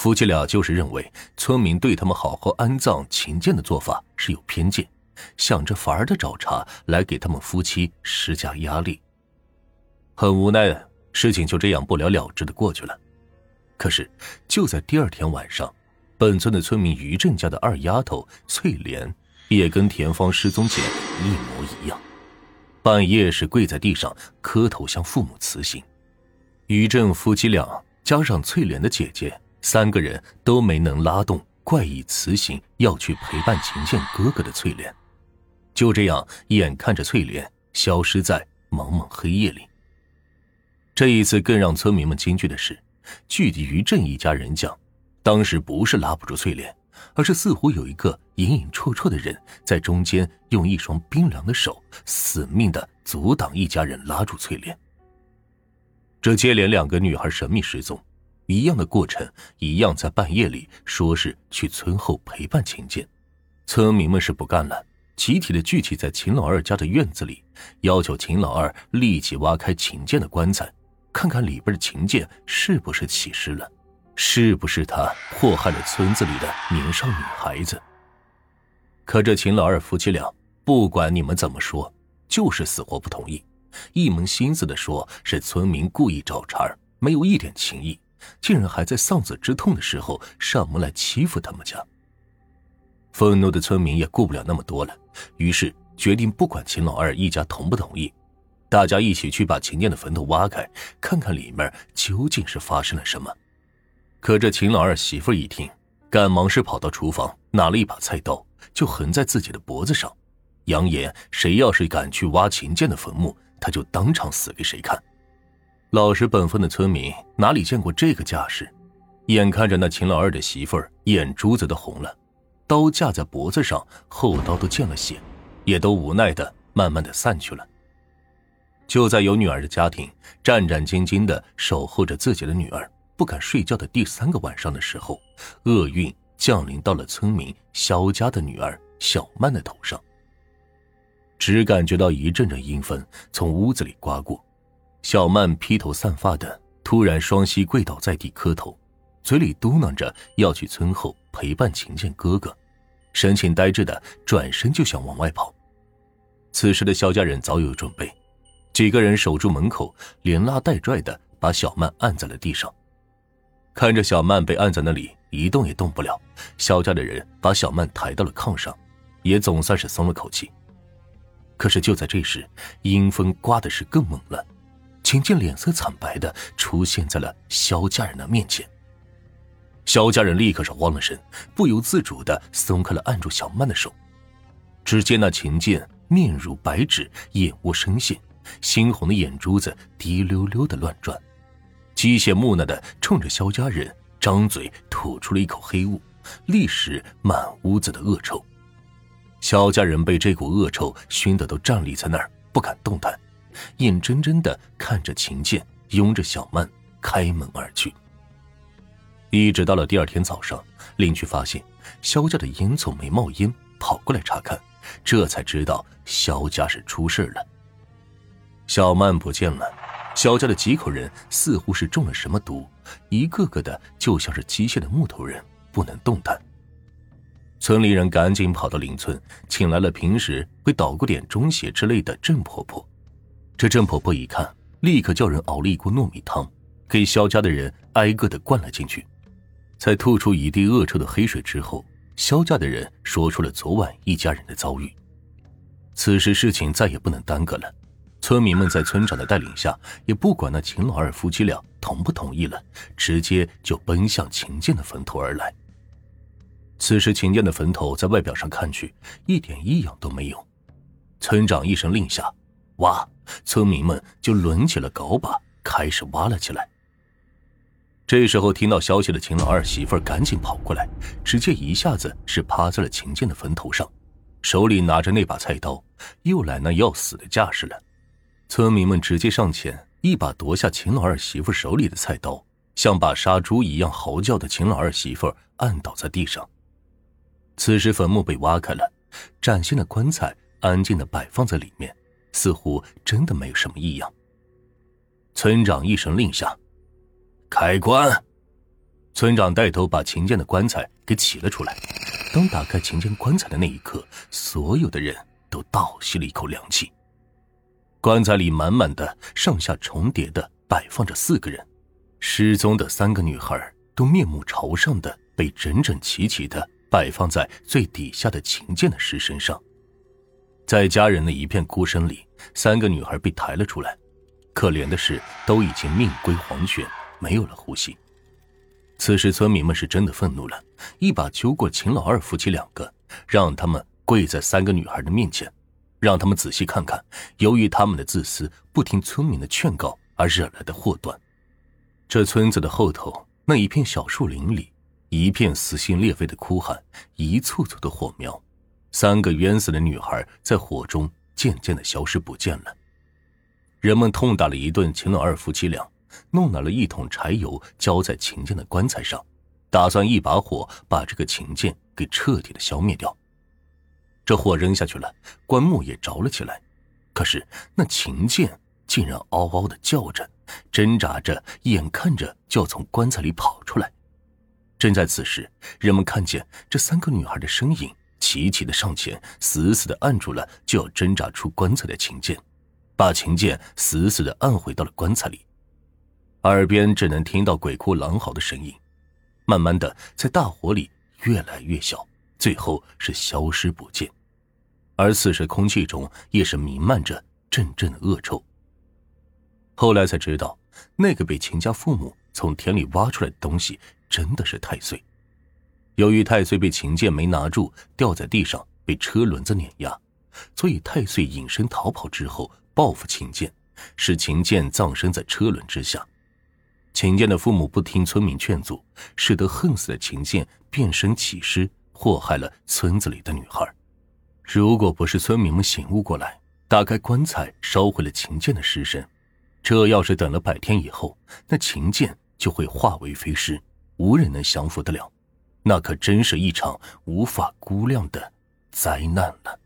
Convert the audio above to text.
夫妻俩就是认为村民对他们好好安葬秦建的做法是有偏见，想着法儿的找茬来给他们夫妻施加压力。很无奈，事情就这样不了了之的过去了。可是就在第二天晚上，本村的村民于振家的二丫头翠莲也跟田芳失踪前一模一样，半夜是跪在地上磕头向父母辞行。于振夫妻俩加上翠莲的姐姐。三个人都没能拉动怪异雌性要去陪伴秦剑哥哥的翠莲，就这样眼看着翠莲消失在茫茫黑夜里。这一次更让村民们惊惧的是，据于振一家人讲，当时不是拉不住翠莲，而是似乎有一个隐隐绰绰的人在中间用一双冰凉的手死命的阻挡一家人拉住翠莲。这接连两个女孩神秘失踪。一样的过程，一样在半夜里说是去村后陪伴秦建，村民们是不干了，集体的聚集在秦老二家的院子里，要求秦老二立即挖开秦建的棺材，看看里边的秦建是不是起尸了，是不是他祸害了村子里的年少女孩子。可这秦老二夫妻俩，不管你们怎么说，就是死活不同意，一门心思的说是村民故意找茬，没有一点情义。竟然还在丧子之痛的时候上门来欺负他们家。愤怒的村民也顾不了那么多了，于是决定不管秦老二一家同不同意，大家一起去把秦建的坟头挖开，看看里面究竟是发生了什么。可这秦老二媳妇一听，赶忙是跑到厨房拿了一把菜刀，就横在自己的脖子上，扬言谁要是敢去挖秦建的坟墓，他就当场死给谁看。老实本分的村民哪里见过这个架势，眼看着那秦老二的媳妇儿眼珠子都红了，刀架在脖子上，后刀都见了血，也都无奈的慢慢的散去了。就在有女儿的家庭战战兢兢的守候着自己的女儿不敢睡觉的第三个晚上的时候，厄运降临到了村民肖家的女儿小曼的头上。只感觉到一阵阵阴风从屋子里刮过。小曼披头散发的，突然双膝跪倒在地磕头，嘴里嘟囔着要去村后陪伴秦建哥哥，神情呆滞的转身就想往外跑。此时的肖家人早有准备，几个人守住门口，连拉带拽的把小曼按在了地上。看着小曼被按在那里一动也动不了，肖家的人把小曼抬到了炕上，也总算是松了口气。可是就在这时，阴风刮的是更猛了。秦建脸色惨白的出现在了萧家人的面前。萧家人立刻是慌了神，不由自主的松开了按住小曼的手。只见那秦建面如白纸，眼窝深陷，猩红的眼珠子滴溜溜的乱转，机械木讷的冲着萧家人张嘴吐出了一口黑雾，立时满屋子的恶臭。萧家人被这股恶臭熏得都站立在那儿，不敢动弹。眼睁睁的看着秦建拥着小曼开门而去，一直到了第二天早上，邻居发现肖家的烟囱没冒烟，跑过来查看，这才知道肖家是出事了。小曼不见了，肖家的几口人似乎是中了什么毒，一个个的就像是机械的木头人，不能动弹。村里人赶紧跑到邻村，请来了平时会捣鼓点中邪之类的郑婆婆。这郑婆婆一看，立刻叫人熬了一锅糯米汤，给肖家的人挨个的灌了进去。在吐出一地恶臭的黑水之后，肖家的人说出了昨晚一家人的遭遇。此时事情再也不能耽搁了，村民们在村长的带领下，也不管那秦老二夫妻俩同不同意了，直接就奔向秦建的坟头而来。此时秦建的坟头在外表上看去一点异样都没有，村长一声令下。挖，村民们就抡起了镐把，开始挖了起来。这时候，听到消息的秦老二媳妇赶紧跑过来，直接一下子是趴在了秦建的坟头上，手里拿着那把菜刀，又来那要死的架势了。村民们直接上前，一把夺下秦老二媳妇手里的菜刀，像把杀猪一样嚎叫的秦老二媳妇按倒在地上。此时，坟墓被挖开了，崭新的棺材安静的摆放在里面。似乎真的没有什么异样。村长一声令下：“开棺！”村长带头把秦剑的棺材给起了出来。当打开秦剑棺材的那一刻，所有的人都倒吸了一口凉气。棺材里满满的、上下重叠的摆放着四个人，失踪的三个女孩都面目朝上的被整整齐齐的摆放在最底下的秦剑的尸身上。在家人的一片哭声里，三个女孩被抬了出来。可怜的是，都已经命归黄泉，没有了呼吸。此时，村民们是真的愤怒了，一把揪过秦老二夫妻两个，让他们跪在三个女孩的面前，让他们仔细看看，由于他们的自私，不听村民的劝告而惹来的祸端。这村子的后头那一片小树林里，一片撕心裂肺的哭喊，一簇簇的火苗。三个冤死的女孩在火中渐渐的消失不见了。人们痛打了一顿秦老二夫妻俩，弄来了一桶柴油浇在秦剑的棺材上，打算一把火把这个秦剑给彻底的消灭掉。这火扔下去了，棺木也着了起来，可是那秦剑竟然嗷嗷的叫着，挣扎着，眼看着就要从棺材里跑出来。正在此时，人们看见这三个女孩的身影。齐齐的上前，死死的按住了就要挣扎出棺材的秦剑，把秦剑死死的按回到了棺材里。耳边只能听到鬼哭狼嚎的声音，慢慢的在大火里越来越小，最后是消失不见。而此时空气中也是弥漫着阵阵的恶臭。后来才知道，那个被秦家父母从田里挖出来的东西真的是太岁。由于太岁被秦剑没拿住，掉在地上被车轮子碾压，所以太岁隐身逃跑之后报复秦剑，使秦剑葬身在车轮之下。秦剑的父母不听村民劝阻，使得恨死的秦剑变身起尸，祸害了村子里的女孩。如果不是村民们醒悟过来，打开棺材烧毁了秦剑的尸身，这要是等了百天以后，那秦剑就会化为飞尸，无人能降服得了。那可真是一场无法估量的灾难了。